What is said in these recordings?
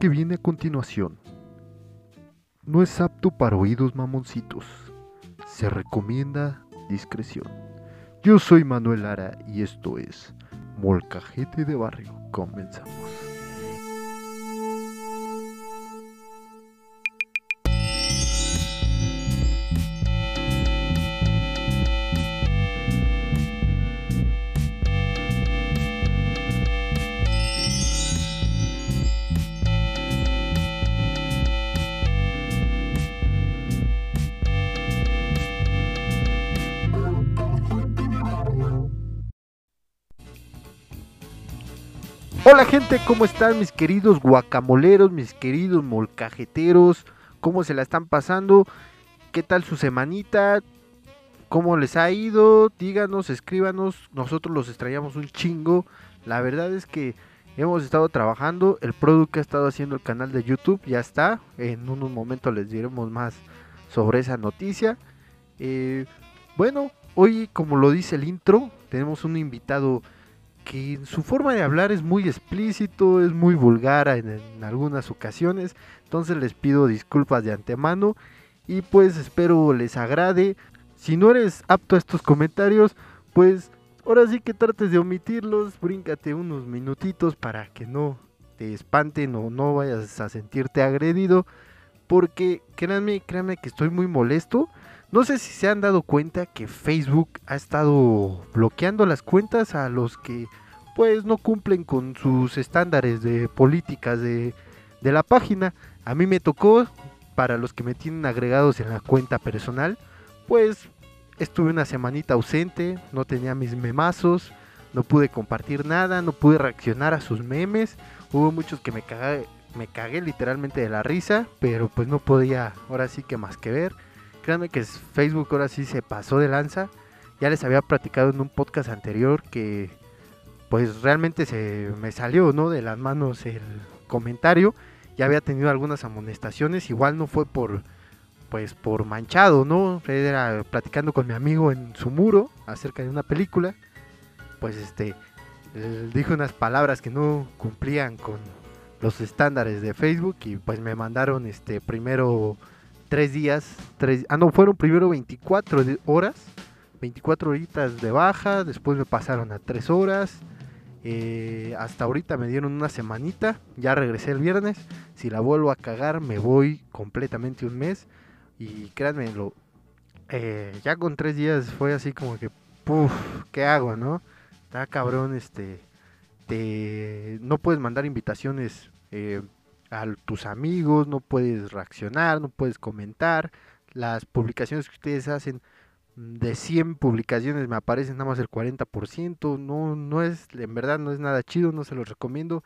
que viene a continuación no es apto para oídos mamoncitos. Se recomienda discreción. Yo soy Manuel Lara y esto es Molcajete de Barrio. Comenzamos. Hola gente, ¿cómo están mis queridos guacamoleros, mis queridos molcajeteros? ¿Cómo se la están pasando? ¿Qué tal su semanita? ¿Cómo les ha ido? Díganos, escríbanos, nosotros los extrañamos un chingo. La verdad es que hemos estado trabajando, el producto que ha estado haciendo el canal de YouTube ya está. En unos momentos les diremos más sobre esa noticia. Eh, bueno, hoy como lo dice el intro, tenemos un invitado que en su forma de hablar es muy explícito, es muy vulgar en, algunas ocasiones, entonces les pido disculpas de antemano y pues espero les agrade. Si no eres apto a estos comentarios, pues ahora sí que trates de omitirlos, bríncate unos minutitos para que no te espanten o no vayas a sentirte agredido, porque créanme, créanme que estoy muy molesto. No sé si se han dado cuenta que Facebook ha estado bloqueando las cuentas a los que pues no cumplen con sus estándares de políticas de, la página. A mí me tocó, para los que me tienen agregados en la cuenta personal, pues estuve una semanita ausente, no tenía mis memazos, no pude compartir nada, no pude reaccionar a sus memes. Hubo muchos que me cagué, me cagué literalmente de la risa, pero pues no podía ahora sí que más que ver. Créanme que Facebook ahora sí se pasó de lanza. Ya les había platicado en un podcast anterior que pues realmente se me salió, ¿no? De las manos el comentario. Ya había tenido algunas amonestaciones, igual no fue por pues por manchado, ¿no? Era platicando con mi amigo en su muro acerca de una película. Pues este dijo unas palabras que no cumplían con los estándares de Facebook y pues me mandaron este primero tres días, tres, ah no, fueron primero 24 horas, 24 horitas de baja, después me pasaron a 3 horas, eh, hasta ahorita me dieron una semanita, ya regresé el viernes, si la vuelvo a cagar me voy completamente un mes y créanme, eh, ya con tres días fue así como que, puff, ¿qué hago, no? Está cabrón, este, te, no puedes mandar invitaciones eh, a tus amigos, no puedes reaccionar, no puedes comentar. Las publicaciones que ustedes hacen, mm, de 100 publicaciones me aparecen nada más el 40%. No, no es, en verdad no es nada chido, no se los recomiendo.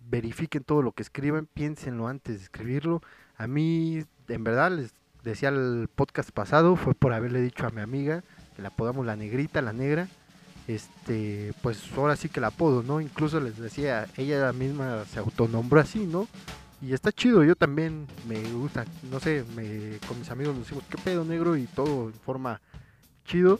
Verifiquen todo lo que escriban, piénsenlo antes de escribirlo. A mí, en verdad, les decía el podcast pasado, fue por haberle dicho a mi amiga, que la apodamos la negrita, la negra. Este, pues ahora sí que la apodo, ¿no? Incluso les decía, ella misma se autonombró así, ¿no? Y está chido, yo también me gusta, no sé, me, con mis amigos nos decimos, ¿qué pedo negro? Y todo en forma chido.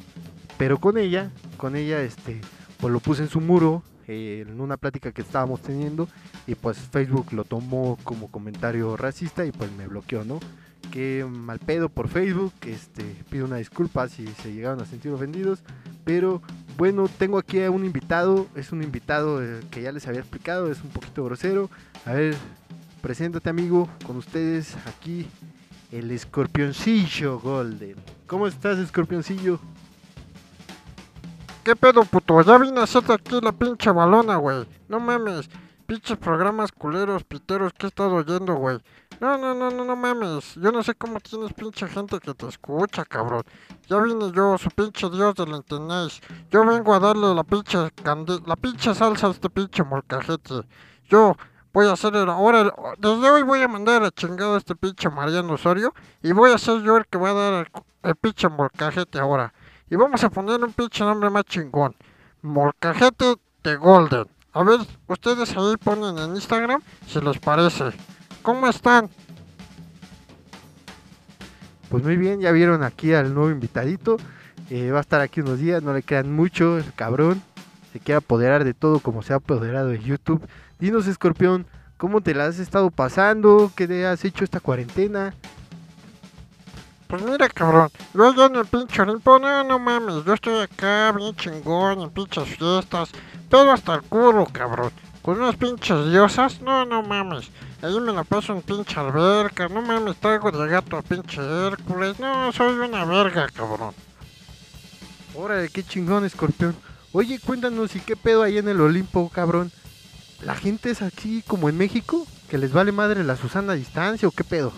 Pero con ella, con ella, este, pues lo puse en su muro, eh, en una plática que estábamos teniendo, y pues Facebook lo tomó como comentario racista y pues me bloqueó, ¿no? Qué mal pedo por Facebook, este, pido una disculpa si se llegaron a sentir ofendidos, pero bueno, tengo aquí a un invitado, es un invitado eh, que ya les había explicado, es un poquito grosero. A ver, Preséntate amigo, con ustedes aquí el escorpioncillo Golden. ¿Cómo estás escorpioncillo? ¿Qué pedo puto? Ya vine a hacerte aquí la pinche balona, güey. No mames. Pinches programas culeros, piteros que he estado oyendo, güey. No, no, no, no, no mames. Yo no sé cómo tienes pinche gente que te escucha, cabrón. Ya vine yo, su pinche dios del internet. Yo vengo a darle la pinche la pinche salsa a este pinche molcajete. Yo, voy a hacer el, ahora, desde hoy voy a mandar a chingado a este pinche Mariano Osorio y voy a ser yo el que va a dar el, pinche molcajete ahora. Y vamos a poner un pinche nombre más chingón. Molcajete de Golden. A ver, ustedes ahí ponen en Instagram si les parece. ¿Cómo están? Pues muy bien, ya vieron aquí al nuevo invitadito. Eh, va a estar aquí unos días, no le quedan mucho, el cabrón. Se quiere apoderar de todo como se ha apoderado de YouTube. Dinos, Escorpión, ¿Cómo te la has estado pasando? ¿Qué te has hecho esta cuarentena? Pues mira, cabrón, yo allá en el pinche Olimpo, no, no mames, yo estoy acá bien chingón en pinches fiestas, pero hasta el culo, cabrón, con unas pinches diosas, no, no mames, ahí me la paso en pinche alberca, no mames, traigo de gato a pinche Hércules, no, soy una verga, cabrón. Órale, qué chingón, escorpión. Oye, cuéntanos, ¿y qué pedo ahí en el Olimpo, cabrón? ¿La gente es aquí como en México? ¿Que les vale madre la Susana a distancia o qué pedo?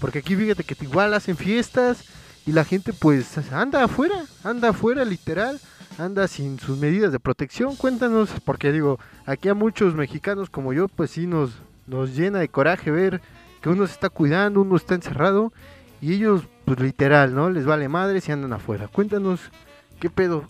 Porque aquí fíjate que igual hacen fiestas y la gente pues anda afuera, anda afuera literal, anda sin sus medidas de protección. Cuéntanos, porque digo, aquí a muchos mexicanos como yo pues sí nos, nos llena de coraje ver que uno se está cuidando, uno está encerrado y ellos pues literal, ¿no? Les vale madre si andan afuera. Cuéntanos, ¿qué pedo?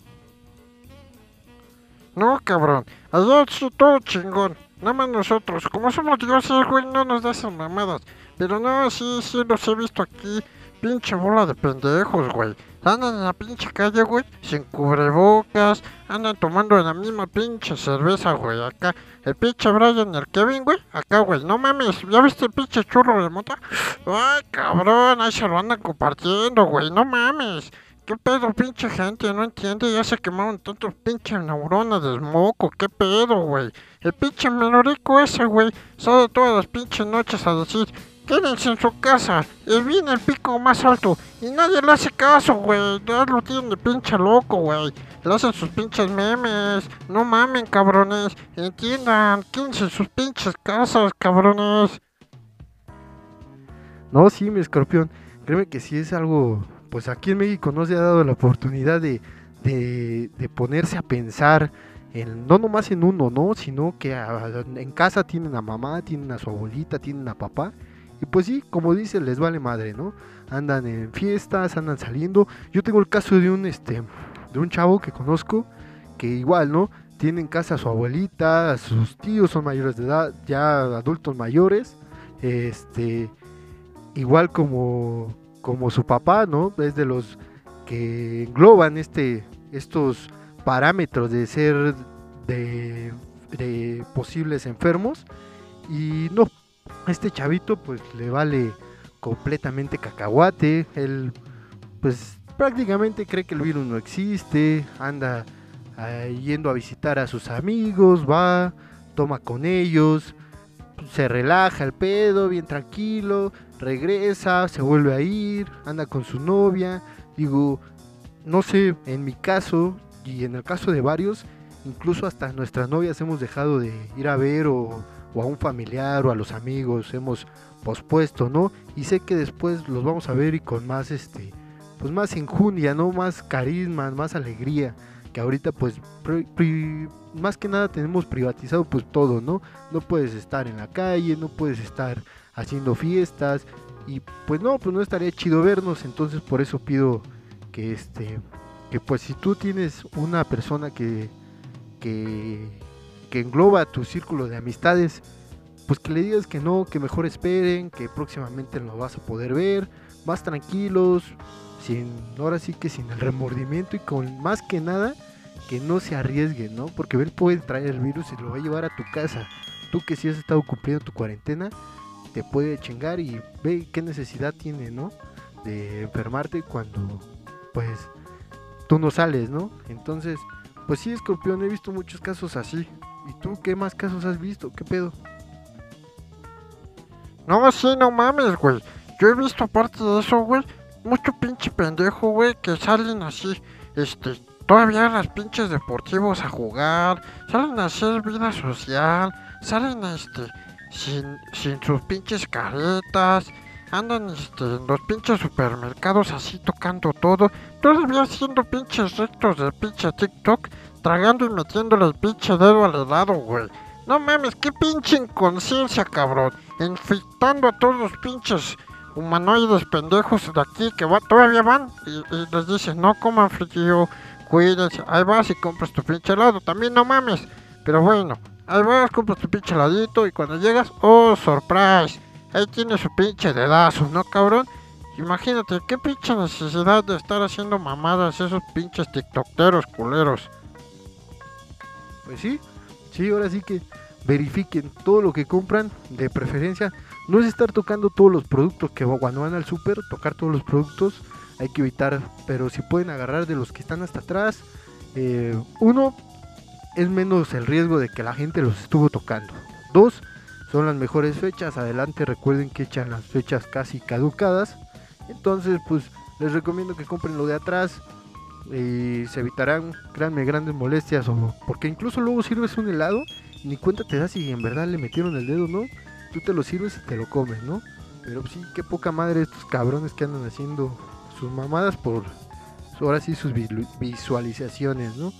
No, cabrón, allá sí todo chingón. Nada más nosotros, como somos dioses, güey, no nos da mamadas. Pero no, sí, sí, los he visto aquí. Pinche bola de pendejos, güey. Andan en la pinche calle, güey, sin cubrebocas. Andan tomando la misma pinche cerveza, güey. Acá, el pinche Brian el Kevin, güey. Acá, güey, no mames. ¿Ya viste el pinche churro de mota? Ay, cabrón, ahí se lo andan compartiendo, güey. No mames. ¿Qué pedo, pinche gente? No entiende, ya se quemaron tantos pinches neuronas de moco. ¿Qué pedo, güey? El pinche menorico ese, güey, sale todas las pinches noches a decir, quédense en su casa, y viene el pico más alto, y nadie le hace caso, güey. Ya lo tienen de pinche loco, güey. Le hacen sus pinches memes. No mamen, cabrones. Entiendan, quédense en sus pinches casas, cabrones. No, sí, mi escorpión. Créeme que sí es algo pues aquí en México no se ha dado la oportunidad de, ponerse a pensar en, no nomás en uno, ¿no? Sino que en casa tienen a mamá, tienen a su abuelita, tienen a papá. Y pues sí, como dice, les vale madre, ¿no? Andan en fiestas, andan saliendo. Yo tengo el caso de un este de un chavo que conozco que igual, ¿no? Tiene en casa a su abuelita, sus tíos son mayores de edad, ya adultos mayores. Este igual como como su papá, ¿no? Es de los que engloban este, estos parámetros de ser de, posibles enfermos. Y no, este chavito pues le vale completamente cacahuate. Él pues prácticamente cree que el virus no existe. Anda yendo a visitar a sus amigos, va, toma con ellos, se relaja el pedo, bien tranquilo regresa, se vuelve a ir, anda con su novia. Digo, no sé, en mi caso y en el caso de varios, incluso hasta nuestras novias hemos dejado de ir a ver o, a un familiar o a los amigos, hemos pospuesto, ¿no? Y sé que después los vamos a ver y con más este pues más injundia, ¿no? Más carisma, más alegría, que ahorita pues más que nada tenemos privatizado pues todo, ¿no? No puedes estar en la calle, no puedes estar haciendo fiestas y pues no, pues no estaría chido vernos, entonces por eso pido que este que pues si tú tienes una persona que que, que engloba tu círculo de amistades, pues que le digas que no, que mejor esperen, que próximamente lo vas a poder ver, más tranquilos, sin ahora sí que sin el remordimiento y con más que nada que no se arriesguen, ¿no? Porque él puede traer el virus y lo va a llevar a tu casa. Tú que si has estado cumpliendo tu cuarentena, te puede chingar y ve qué necesidad tiene, ¿no? De enfermarte cuando, pues, tú no sales, ¿no? Entonces, pues sí, escorpión, he visto muchos casos así. ¿Y tú qué más casos has visto? ¿Qué pedo? No, sí, no mames, güey. Yo he visto aparte de eso, güey, mucho pinche pendejo, güey, que salen así, este, todavía las pinches deportivos a jugar, salen a hacer vida social, salen este, sin, sin sus pinches caretas, andan este, en los pinches supermercados así tocando todo, todavía haciendo pinches rectos de pinche TikTok, tragando y metiéndole el pinche dedo al helado, güey. No mames, qué pinche inconsciencia, cabrón. Infectando a todos los pinches humanoides pendejos de aquí que va, todavía van y, les dicen, no coman frío, cuídense. Ahí vas y compras tu pinche helado, también no mames. Pero bueno, Ahí vas, compras tu pinche heladito y cuando llegas, oh, surprise. Ahí tienes su pinche dedazo, ¿no, cabrón? Imagínate, qué pinche necesidad de estar haciendo mamadas esos pinches tiktokeros culeros. Pues sí, sí, ahora sí que verifiquen todo lo que compran, de preferencia. No es estar tocando todos los productos que cuando van al super, tocar todos los productos, hay que evitar, pero si pueden agarrar de los que están hasta atrás, eh, uno, es menos el riesgo de que la gente los estuvo tocando. Dos, son las mejores fechas. Adelante recuerden que echan las fechas casi caducadas. Entonces, pues les recomiendo que compren lo de atrás. Y se evitarán, créanme, grandes molestias. O, porque incluso luego sirves un helado ni cuenta te das si en verdad le metieron el dedo no. Tú te lo sirves y te lo comes, ¿no? Pero sí, qué poca madre estos cabrones que andan haciendo sus mamadas por ahora sí sus visualizaciones, ¿no?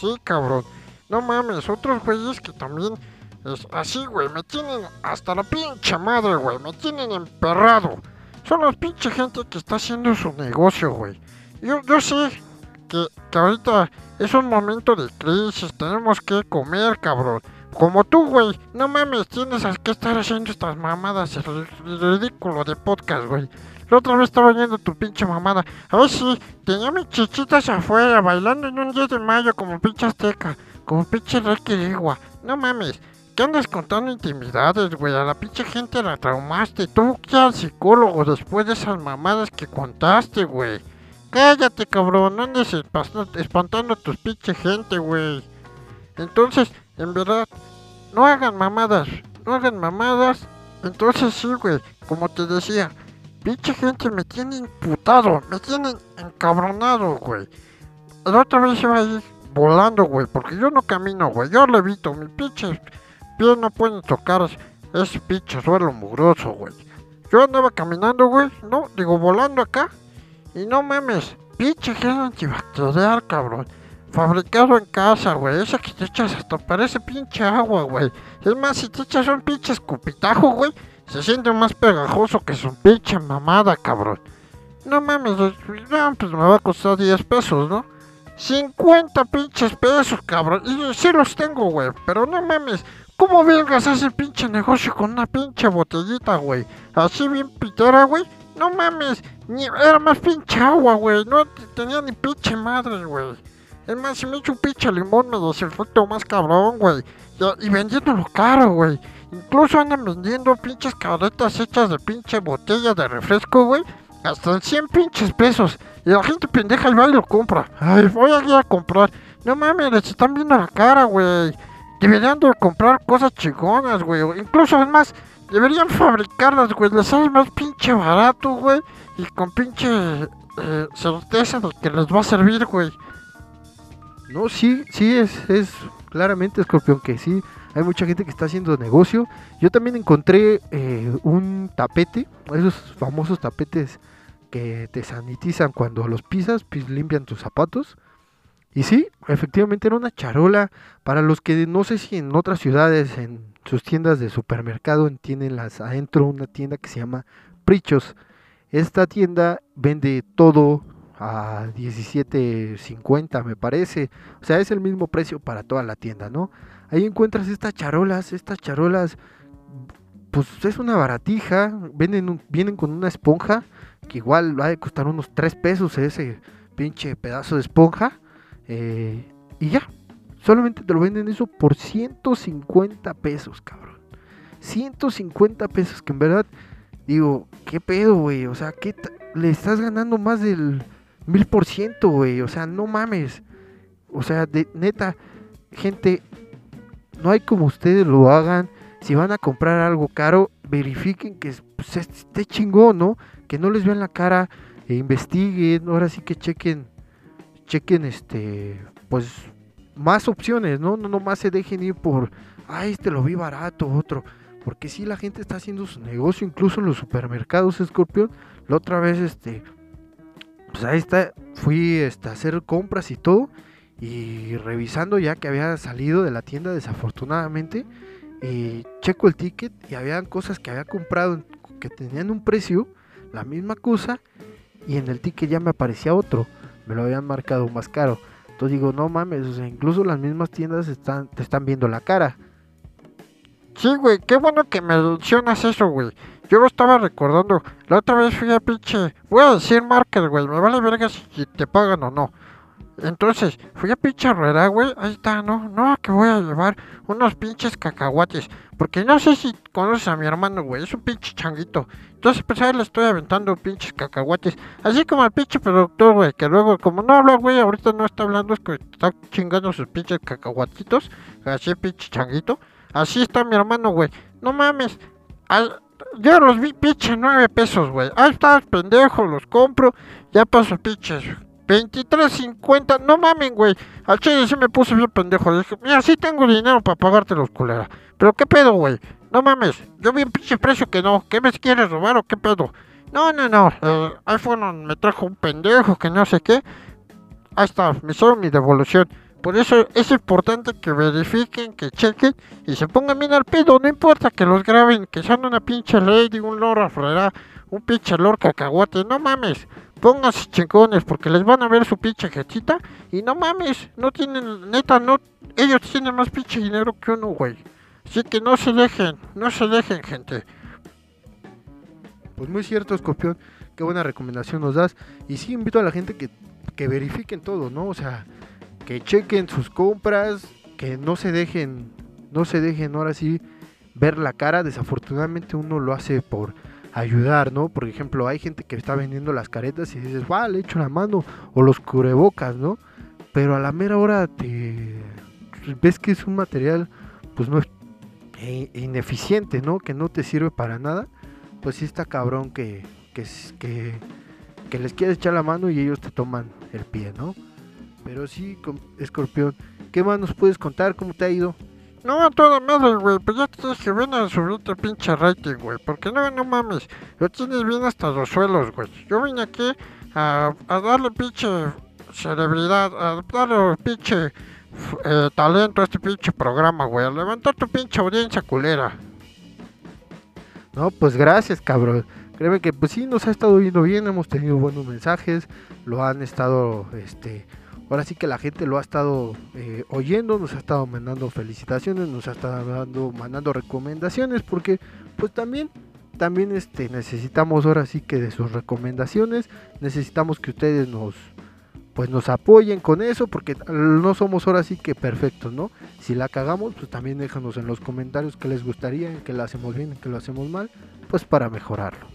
Sí, cabrón. No mames, otros güeyes que también es así, güey, me tienen hasta la pinche madre, güey, me tienen emperrado. Son los pinche gente que está haciendo su negocio, güey. Yo, yo sé que, que ahorita es un momento de crisis, tenemos que comer, cabrón. Como tú, güey, no mames, tienes que estar haciendo estas mamadas, el ridículo de podcast, güey. La otra vez estaba viendo tu pinche mamada. A ver si tenía mis chichitas afuera bailando en un 10 de mayo como pinche azteca. Como pinche Ricky No mames. ¿Qué andas contando intimidades, güey? A la pinche gente la traumaste. Tú que al psicólogo después de esas mamadas que contaste, güey. Cállate, cabrón. No andes espantando a tus pinche gente, güey. Entonces, en verdad, no hagan mamadas. No hagan mamadas. Entonces sí, güey. Como te decía, Pinche gente me tiene imputado, me tienen encabronado, güey. La otra vez iba a ir volando, güey, porque yo no camino, güey. Yo levito, mi pinche pies no pueden tocar ese pinche suelo mugroso, güey. Yo andaba caminando, güey, no, digo, volando acá. Y no mames, pinche gel antibacterial, cabrón. Fabricado en casa, güey. Ese que te echas hasta parece pinche agua, güey. Es más, si te echas un pinche escupitajo, güey se siente más pegajoso que su pinche mamada, cabrón. No mames, pues me va a costar 10 pesos, ¿no? 50 pinches pesos, cabrón. Y sí los tengo, güey. Pero no mames. ¿Cómo vengas a hacer pinche negocio con una pinche botellita, güey? Así bien pitera, güey. No mames. Ni, era más pinche agua, güey. No tenía ni pinche madre, güey. Es más, si me echo un pinche limón me desinfecto más cabrón, güey. Y, y vendiéndolo caro, güey. Incluso andan vendiendo pinches caretas hechas de pinche botella de refresco, güey. Hasta en 100 pinches pesos. Y la gente pendeja y va y lo compra. Ay, voy a ir a comprar. No mames, les están viendo la cara, güey. Deberían de comprar cosas chingonas, güey. Incluso, además, deberían fabricarlas, güey. Les sale más pinche barato, güey. Y con pinche eh, certeza de que les va a servir, güey. No, sí, sí, es, es claramente, Escorpión, que sí hay mucha gente que está haciendo negocio. Yo también encontré eh, un tapete, esos famosos tapetes que te sanitizan cuando los pisas, pues limpian tus zapatos. Y sí, efectivamente era una charola. Para los que no sé si en otras ciudades, en sus tiendas de supermercado, tienen las adentro una tienda que se llama Prichos. Esta tienda vende todo a 17.50 me parece. O sea, es el mismo precio para toda la tienda, ¿no? Ahí encuentras estas charolas, estas charolas, pues es una baratija, vienen, vienen con una esponja, que igual va a costar unos 3 pesos ese pinche pedazo de esponja, eh, y ya, solamente te lo venden eso por 150 pesos, cabrón. 150 pesos, que en verdad, digo, ¿qué pedo, güey? O sea, ¿qué le estás ganando más del mil por ciento, güey? O sea, no mames. O sea, de neta, gente, no hay como ustedes lo hagan. Si van a comprar algo caro, verifiquen que pues, esté chingón, ¿no? Que no les vean la cara, e investiguen, ahora sí que chequen, chequen este, pues más opciones, ¿no? No nomás se dejen ir por, ay, este lo vi barato, otro. Porque si la gente está haciendo su negocio, incluso en los supermercados, Escorpión. La otra vez, este, pues ahí está, fui este, a hacer compras y todo y revisando ya que había salido de la tienda desafortunadamente, y checo el ticket y habían cosas que había comprado que tenían un precio, la misma cosa, y en el ticket ya me aparecía otro, me lo habían marcado más caro. Entonces digo, no mames, o sea, incluso las mismas tiendas están, te están viendo la cara. Sí, güey, qué bueno que me mencionas eso, güey. Yo lo estaba recordando. La otra vez fui a pinche. Voy a decir market, güey. Me vale verga si te pagan o no Entonces, fui a pinche rueda, güey. Ahí está, no, no, que voy a llevar unos pinches cacahuates. Porque no sé si conoces a mi hermano, güey. Es un pinche changuito. Entonces, pues ahí le estoy aventando pinches cacahuates. Así como al pinche productor, güey. Que luego, como no habla, güey, ahorita no está hablando, es que está chingando sus pinches cacahuatitos. Así, pinche changuito. Así está mi hermano, güey. No mames. yo los vi pinche nueve pesos, güey. Ahí está, pendejo, los compro. Ya paso pinches 23.50, no mamen, güey. Al chile sí me puse bien pendejo. Dije, mira, sí tengo dinero para pagarte los culera. Pero qué pedo, güey. No mames. Yo vi un pinche precio que no. ¿Qué me quieres robar o qué pedo? No, no, no. Eh, iPhone me trajo un pendejo que no sé qué. Ahí está, me hicieron mi devolución. Por eso es importante que verifiquen, que chequen y se pongan bien al pedo. No importa que los graben, que sean una pinche lady, un loro afrera, un pinche lord cacahuate. No mames. Pónganse chingones porque les van a ver su pinche jetita y no mames, no tienen, neta, no, ellos tienen más pinche dinero que uno, güey. Así que no se dejen, no se dejen, gente. Pues muy cierto, Escorpión, qué buena recomendación nos das. Y sí invito a la gente que, que verifiquen todo, ¿no? O sea, que chequen sus compras, que no se dejen, no se dejen ahora sí ver la cara. Desafortunadamente uno lo hace por ayudar, ¿no? Por ejemplo, hay gente que está vendiendo las caretas y dices, va, le echo la mano, o los cubrebocas, ¿no? Pero a la mera hora te ves que es un material, pues no es e, ineficiente, ¿no? Que no te sirve para nada, pues sí está cabrón que, que, que, les quieres echar la mano y ellos te toman el pie, ¿no? Pero sí, escorpión, ¿qué más nos puedes contar? ¿Cómo te ha ido? No, a toda madre, güey. Pues ya tienes que ven a subirte pinche rating, güey. Porque no, no mames. Lo tienes bien hasta los suelos, güey. Yo vine aquí a darle pinche celebridad, a darle pinche eh, talento a este pinche programa, güey. A tu pinche audiencia culera. No, pues gracias, cabrón. Créeme que pues sí nos ha estado yendo bien, hemos tenido buenos mensajes, lo han estado este ahora sí que la gente lo ha estado eh, oyendo, nos ha estado mandando felicitaciones, nos ha estado mandando recomendaciones, porque pues también, también este, necesitamos ahora sí que de sus recomendaciones, necesitamos que ustedes nos, pues nos apoyen con eso, porque no somos ahora sí que perfectos, ¿no? Si la cagamos, pues también déjanos en los comentarios que les gustaría, que lo hacemos bien, que lo hacemos mal, pues para mejorarlo.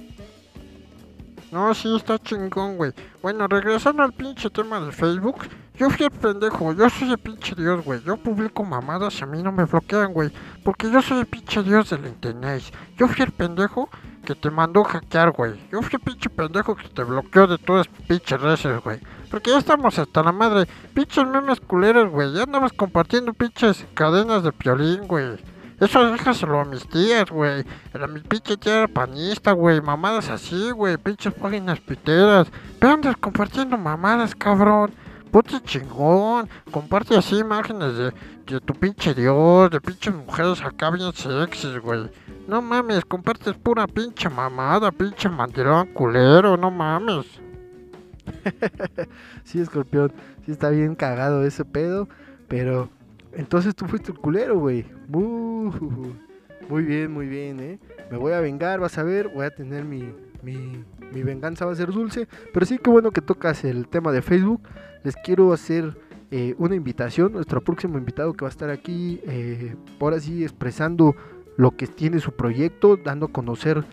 No, sí, está chingón, güey. Bueno, regresando al pinche tema de Facebook, yo fui el pendejo, yo soy el pinche dios, güey. Yo publico mamadas y a mí no me bloquean, güey. Porque yo soy el pinche dios del internet. Yo fui el pendejo que te mandó hackear, güey. Yo fui el pinche pendejo que te bloqueó de todas pinches redes, güey. Porque ya estamos hasta la madre. Pinches memes culeros, güey. Ya andamos compartiendo pinches cadenas de piolín, güey. Eso déjaselo a mis tías, güey. Era mi pinche tía panista, güey. Mamadas así, güey. Pinches páginas piteras. Pero andas compartiendo mamadas, cabrón. Puta chingón, comparte así imágenes de, de tu pinche dios, de pinches mujeres acá bien sexys, güey. No mames, compartes pura pinche mamada, pinche mandirón culero, no mames. sí, escorpión, sí está bien cagado ese pedo, pero entonces tú fuiste el culero, güey. Muy bien, muy bien, eh. Me voy a vengar, vas a ver, voy a tener mi, mi, mi venganza va a ser dulce. Pero sí que bueno que tocas el tema de Facebook les quiero hacer eh, una invitación. Nuestro próximo invitado que va a estar aquí, eh, ahora sí, expresando lo que tiene su proyecto, dando a conocer,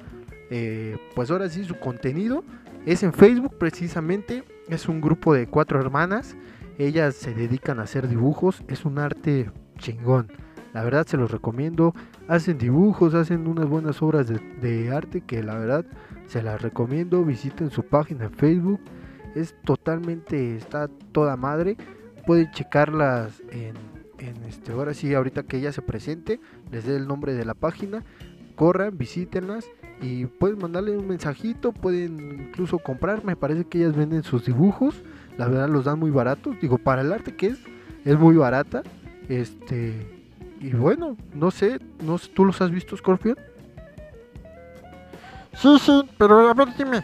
eh, pues ahora sí, su contenido. Es en Facebook precisamente, es un grupo de cuatro hermanas. Ellas se dedican a hacer dibujos, es un arte chingón. La verdad se los recomiendo. Hacen dibujos, hacen unas buenas obras de, arte que la verdad se las recomiendo. Visiten su página en Facebook es totalmente, está toda madre. Pueden checarlas en, en este, ahora sí, ahorita que ella se presente, les dé el nombre de la página, corran, visítenlas y pueden mandarle un mensajito, pueden incluso comprar, me parece que ellas venden sus dibujos, la verdad los dan muy baratos, digo, para el arte que es, es muy barata, este, y bueno, no sé, no ¿tú los has visto, Scorpion? Sí, sí, pero a ver, dime,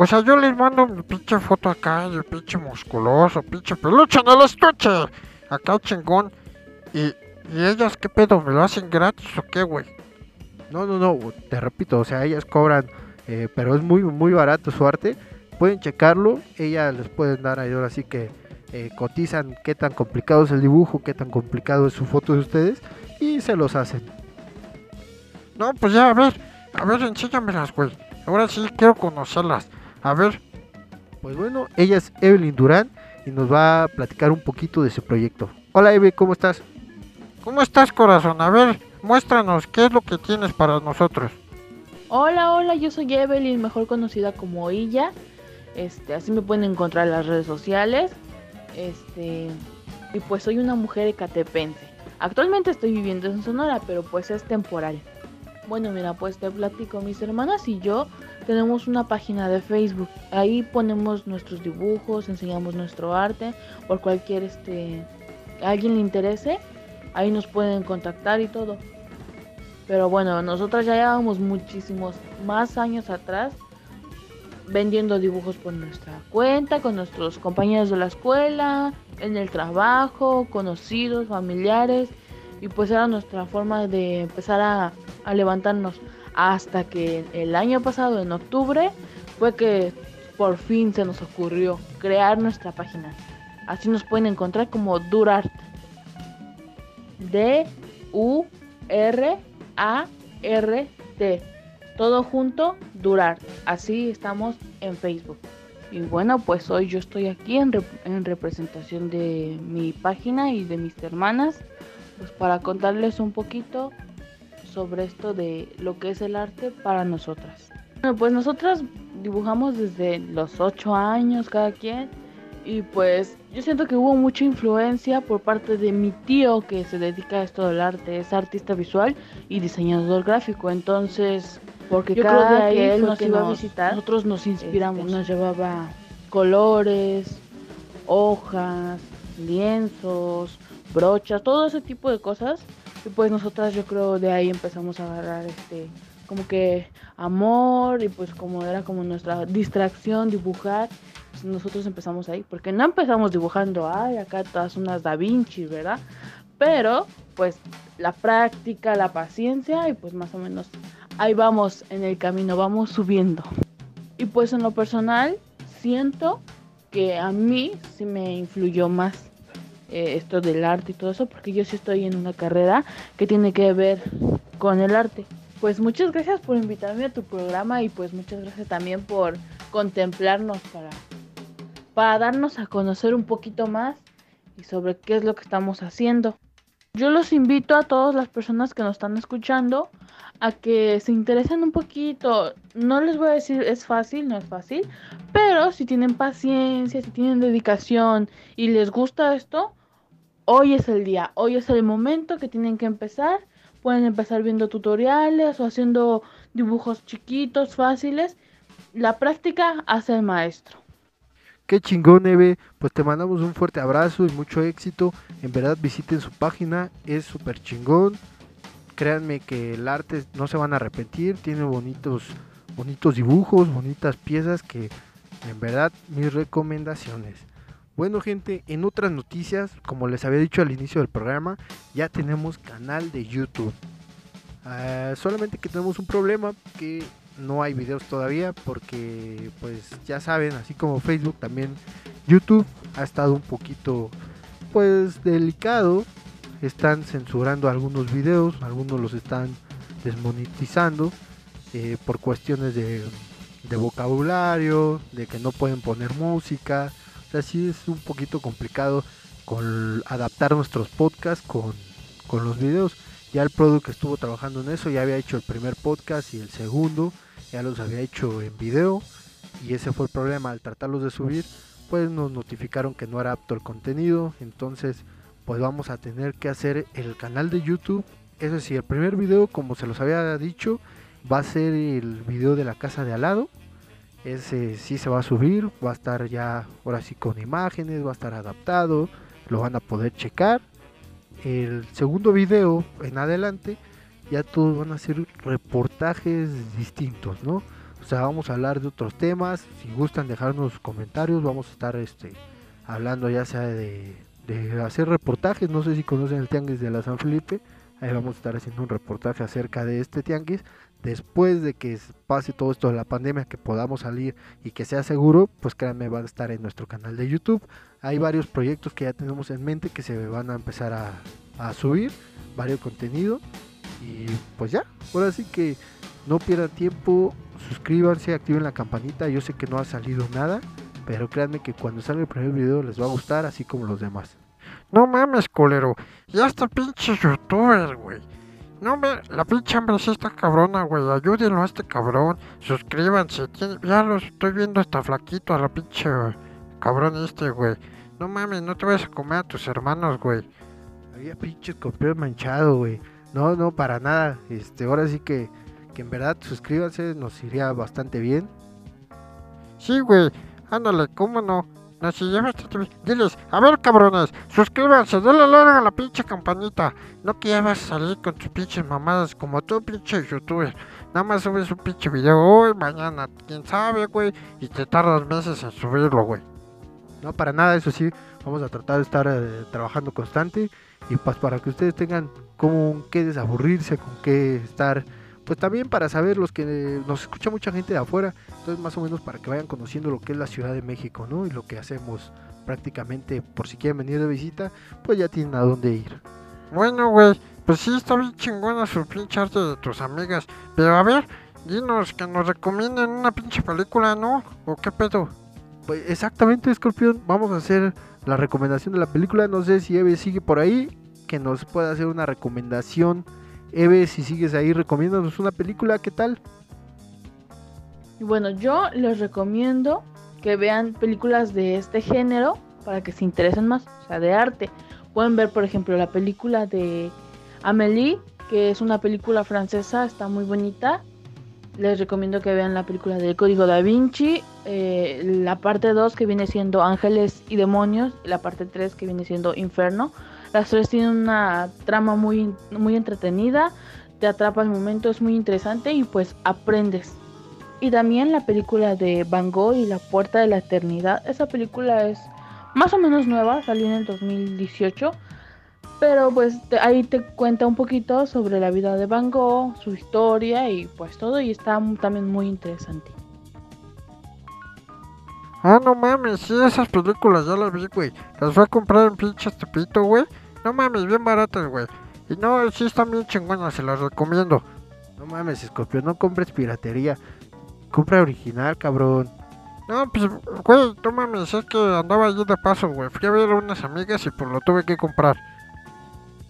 o sea, yo les mando mi pinche foto acá, de pinche musculoso, pinche peluche en el estuche. Acá chingón. Y, y ellas, ¿qué pedo? ¿Me lo hacen gratis o qué, güey? No, no, no, te repito, o sea, ellas cobran, eh, pero es muy, muy barato su arte. Pueden checarlo, ellas les pueden dar ahí ahora sí que eh, cotizan qué tan complicado es el dibujo, qué tan complicado es su foto de ustedes y se los hacen. No, pues ya, a ver, a ver, enséñamelas, güey. Ahora sí quiero conocerlas. A ver. Pues bueno, ella es Evelyn Durán y nos va a platicar un poquito de su proyecto. Hola Eve, ¿cómo estás? ¿Cómo estás, corazón? A ver, muéstranos qué es lo que tienes para nosotros. Hola, hola, yo soy Evelyn, mejor conocida como Illa. Este, así me pueden encontrar en las redes sociales. Este, y pues soy una mujer ecatepense. Actualmente estoy viviendo en Sonora, pero pues es temporal. Bueno, mira, pues te platico, mis hermanas y yo tenemos una página de Facebook. Ahí ponemos nuestros dibujos, enseñamos nuestro arte, por cualquier este alguien le interese, ahí nos pueden contactar y todo. Pero bueno, nosotras ya llevamos muchísimos más años atrás vendiendo dibujos por nuestra cuenta, con nuestros compañeros de la escuela, en el trabajo, conocidos, familiares. Y pues era nuestra forma de empezar a levantarnos hasta que el año pasado, en octubre, fue que por fin se nos ocurrió crear nuestra página. Así nos pueden encontrar como Durart. D-U-R-A-R-T. Todo junto, Durart. Así estamos en Facebook. Y bueno, pues hoy yo estoy aquí en, en representación de mi página y de mis hermanas. Pues para contarles un poquito sobre esto de lo que es el arte para nosotras. Bueno, pues nosotras dibujamos desde los 8 años cada quien y pues yo siento que hubo mucha influencia por parte de mi tío que se dedica a esto del arte, es artista visual y diseñador gráfico, entonces porque yo cada que él nos iba a visitar, nosotros nos inspiramos, este, nos llevaba colores, hojas, lienzos, brochas, todo ese tipo de cosas. Y pues nosotras yo creo de ahí empezamos a agarrar este como que amor y pues como era como nuestra distracción dibujar, pues nosotros empezamos ahí, porque no empezamos dibujando, ay, acá todas unas Da Vinci, ¿verdad? Pero pues la práctica, la paciencia y pues más o menos ahí vamos en el camino, vamos subiendo. Y pues en lo personal siento que a mí sí me influyó más eh, esto del arte y todo eso, porque yo sí estoy en una carrera que tiene que ver con el arte. Pues muchas gracias por invitarme a tu programa y pues muchas gracias también por contemplarnos para, para darnos a conocer un poquito más y sobre qué es lo que estamos haciendo. Yo los invito a todas las personas que nos están escuchando a que se interesen un poquito. No les voy a decir es fácil, no es fácil, pero si tienen paciencia, si tienen dedicación y les gusta esto, hoy es el día, hoy es el momento que tienen que empezar. Pueden empezar viendo tutoriales o haciendo dibujos chiquitos, fáciles. La práctica hace el maestro. Qué chingón, Eve. Pues te mandamos un fuerte abrazo y mucho éxito. En verdad visiten su página, es súper chingón. Créanme que el arte no se van a arrepentir. Tiene bonitos, bonitos dibujos, bonitas piezas que en verdad mis recomendaciones. Bueno gente, en otras noticias, como les había dicho al inicio del programa, ya tenemos canal de YouTube. Ah, solamente que tenemos un problema que no hay videos todavía porque pues ya saben, así como Facebook también YouTube ha estado un poquito pues delicado. Están censurando algunos videos, algunos los están desmonetizando eh, por cuestiones de, de vocabulario, de que no pueden poner música así es un poquito complicado con adaptar nuestros podcasts con, los videos. Ya el producto estuvo trabajando en eso, ya había hecho el primer podcast y el segundo, ya los había hecho en video y ese fue el problema al tratarlos de subir, pues nos notificaron que no era apto el contenido, entonces pues vamos a tener que hacer el canal de YouTube. Eso sí, el primer video, como se los había dicho, va a ser el video de la casa de al lado ese sí se va a subir, va a estar ya ahora sí con imágenes, va a estar adaptado, lo van a poder checar. El segundo video en adelante ya todos van a ser reportajes distintos, ¿no? O sea, vamos a hablar de otros temas. Si gustan dejarnos comentarios, vamos a estar este, hablando ya sea de, hacer reportajes. No sé si conocen el Tianguis de la San Felipe. Ahí vamos a estar haciendo un reportaje acerca de este tianguis. Después de que pase todo esto de la pandemia, que podamos salir y que sea seguro, pues créanme, van a estar en nuestro canal de YouTube. Hay varios proyectos que ya tenemos en mente que se van a empezar a, a subir, varios contenido. Y pues ya, ahora sí que no pierdan tiempo, suscríbanse, activen la campanita. Yo sé que no ha salido nada, pero créanme que cuando salga el primer video les va a gustar, así como los demás. No mames, culero. Ya está pinche youtuber, güey. No me, la pinche hambre sí está cabrona, güey. Ayúdenlo a este cabrón. Suscríbanse. ya lo estoy viendo hasta flaquito a la pinche cabrón este, güey. No mames, no te vayas a comer a tus hermanos, güey. Había pinche escorpión manchado, güey. No, no, para nada. Este, ahora sí que, que en verdad suscríbanse, nos iría bastante bien. Sí, güey. Ándale, ¿cómo no? No, si diles, a ver cabrones, suscríbanse, denle like a la pinche campanita. No que salir con tus pinches mamadas como tú, pinche youtuber. Nada más subes un pinche video hoy, mañana, quién sabe, güey, y te tardas meses en subirlo, güey. No, para nada, eso sí, vamos a tratar de estar eh, trabajando constante y pues para que ustedes tengan con qué desaburrirse, con qué estar pues también para saber los que nos escucha mucha gente de afuera, entonces más o menos para que vayan conociendo lo que es la Ciudad de México, ¿no? Y lo que hacemos prácticamente por si quieren venir de visita, pues ya tienen a dónde ir. Bueno, güey, pues sí está bien chingona su pinche arte de tus amigas, pero a ver, dinos que nos recomienden una pinche película, ¿no? ¿O qué pedo? Pues exactamente, Escorpión, vamos a hacer la recomendación de la película, no sé si Eve sigue por ahí, que nos pueda hacer una recomendación Eve, si sigues ahí, recomiéndanos una película, ¿qué tal? Bueno, yo les recomiendo que vean películas de este género para que se interesen más, o sea, de arte. Pueden ver, por ejemplo, la película de Amélie, que es una película francesa, está muy bonita. Les recomiendo que vean la película del Código da Vinci, eh, la parte 2 que viene siendo Ángeles y Demonios, la parte 3 que viene siendo Inferno. Las tres tienen una trama muy, muy entretenida, te atrapa el momento, es muy interesante y pues aprendes. Y también la película de Van Gogh y La Puerta de la Eternidad. Esa película es más o menos nueva, salió en el 2018. Pero pues ahí te cuenta un poquito sobre la vida de Van Gogh, su historia y pues todo y está también muy interesante. Ah, no mames, sí, esas películas ya las vi, güey. Las voy a comprar en pinche estupito, güey. No mames, bien baratas, güey. Y no, sí están bien chingonas, se las recomiendo. No mames, Scorpio, no compres piratería. Compra original, cabrón. No, pues, güey, no mames, es que andaba allí de paso, güey. Fui a ver a unas amigas y pues lo tuve que comprar.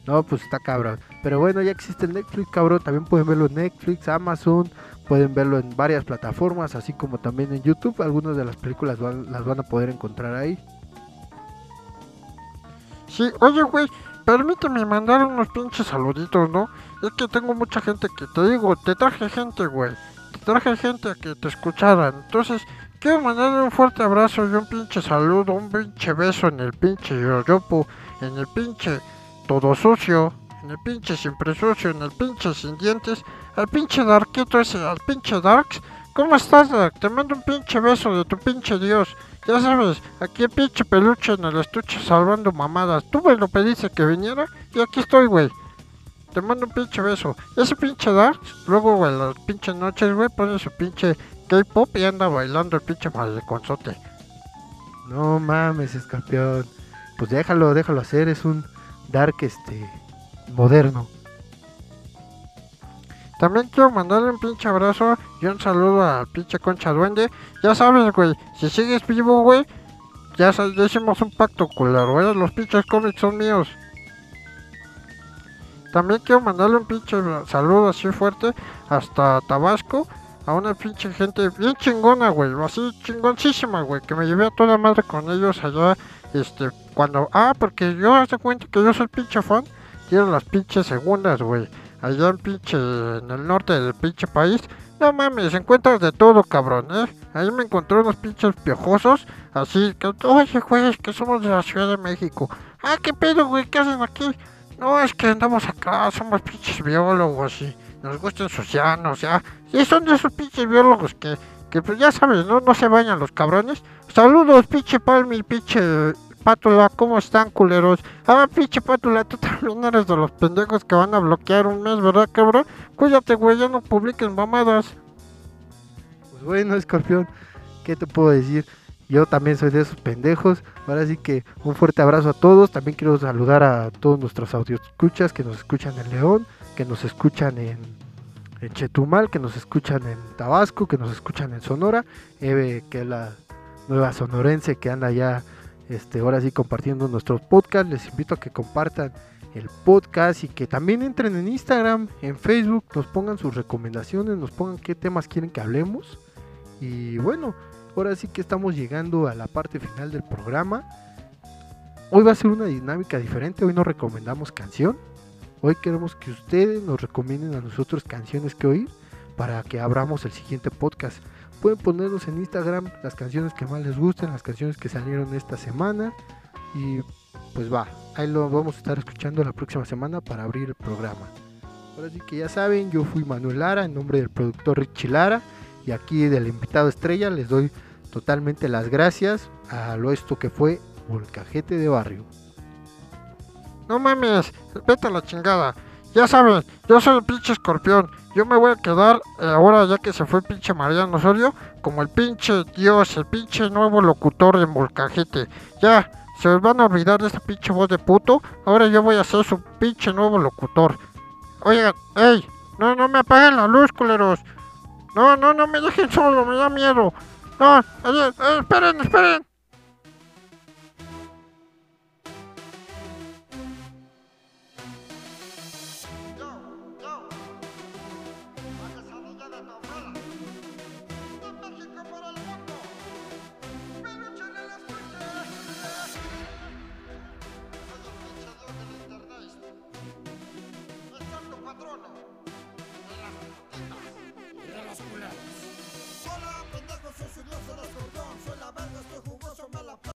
No, pues está cabrón. Pero bueno, ya existe Netflix, cabrón. También pueden verlo en Netflix, Amazon, Pueden verlo en varias plataformas, así como también en YouTube. Algunas de las películas las van a poder encontrar ahí. Sí, oye, güey, permíteme mandar unos pinches saluditos, ¿no? Es que tengo mucha gente que te digo, te traje gente, güey. Te traje gente a que te escucharan. Entonces, quiero mandarle un fuerte abrazo y un pinche saludo, un pinche beso en el pinche yoyopo, en el pinche todo sucio, en el pinche siempre sucio, en el pinche sin dientes al pinche Darkito ese, al pinche Darks. ¿Cómo estás, Dark? Te mando un pinche beso de tu pinche Dios. Ya sabes, aquí el pinche peluche en el estuche salvando mamadas. Tú me lo pediste que viniera y aquí estoy, güey. Te mando un pinche beso. Ese pinche Darks, luego, güey, las pinches noches, güey, pone su pinche K-pop y anda bailando el pinche maleconzote. No mames, escorpión. Pues déjalo, déjalo hacer, es un Dark, este, moderno. También quiero mandarle un pinche abrazo y un saludo al pinche concha duende. Ya sabes, güey, si sigues vivo, güey, ya, ya, hicimos un pacto culero, güey. Los pinches cómics son míos. También quiero mandarle un pinche saludo así fuerte hasta Tabasco. A una pinche gente bien chingona, güey. Así chingoncísima, güey. Que me llevé a toda madre con ellos allá. Este, cuando... Ah, porque yo hace cuenta que yo soy pinche fan. Quiero las pinches segundas, güey allá en pinche, en el norte del pinche país. No mames, encuentras de todo, cabrón, ¿eh? Ahí me encontré unos pinches piojosos, así que, oye, güey, que somos de la Ciudad de México. Ah, ¿qué pedo, güey? ¿Qué hacen aquí? No, es que andamos acá, somos pinches biólogos y nos gustan sus llanos, ya. Y son de esos pinches biólogos que, que pues ya sabes, ¿no? No se bañan los cabrones. Saludos, pinche Palmi, pinche Pátula, ¿cómo están, culeros? A ver, pinche Pátula, tú también eres de los pendejos que van a bloquear un mes, ¿verdad, cabrón? Cuídate, güey, ya no publiquen mamadas. Pues bueno, escorpión, ¿qué te puedo decir? Yo también soy de esos pendejos. Ahora sí que un fuerte abrazo a todos. También quiero saludar a todos nuestros escuchas que nos escuchan en León, que nos escuchan en, en Chetumal, que nos escuchan en Tabasco, que nos escuchan en Sonora. Eve, que es la nueva sonorense que anda ya este, ahora sí compartiendo nuestros podcasts. Les invito a que compartan el podcast y que también entren en Instagram, en Facebook, nos pongan sus recomendaciones, nos pongan qué temas quieren que hablemos. Y bueno, ahora sí que estamos llegando a la parte final del programa. Hoy va a ser una dinámica diferente, hoy no recomendamos canción. Hoy queremos que ustedes nos recomienden a nosotros canciones que oír para que abramos el siguiente podcast. Pueden ponernos en Instagram las canciones que más les gusten, las canciones que salieron esta semana. Y pues va, ahí lo vamos a estar escuchando la próxima semana para abrir el programa. Ahora sí que ya saben, yo fui Manuel Lara en nombre del productor Richie Lara. Y aquí del invitado estrella les doy totalmente las gracias a lo esto que fue Volcajete de Barrio. No mames, vete a la chingada. Ya saben, yo soy el pinche escorpión. Yo me voy a quedar eh, ahora ya que se fue el pinche Mariano Osorio como el pinche dios, el pinche nuevo locutor de Molcajete. Ya, se van a olvidar de esa pinche voz de puto. Ahora yo voy a ser su pinche nuevo locutor. Oigan, ey, no, no me apaguen la luz, culeros. No, no, no me dejen solo, me da miedo. No, eh, esperen, esperen.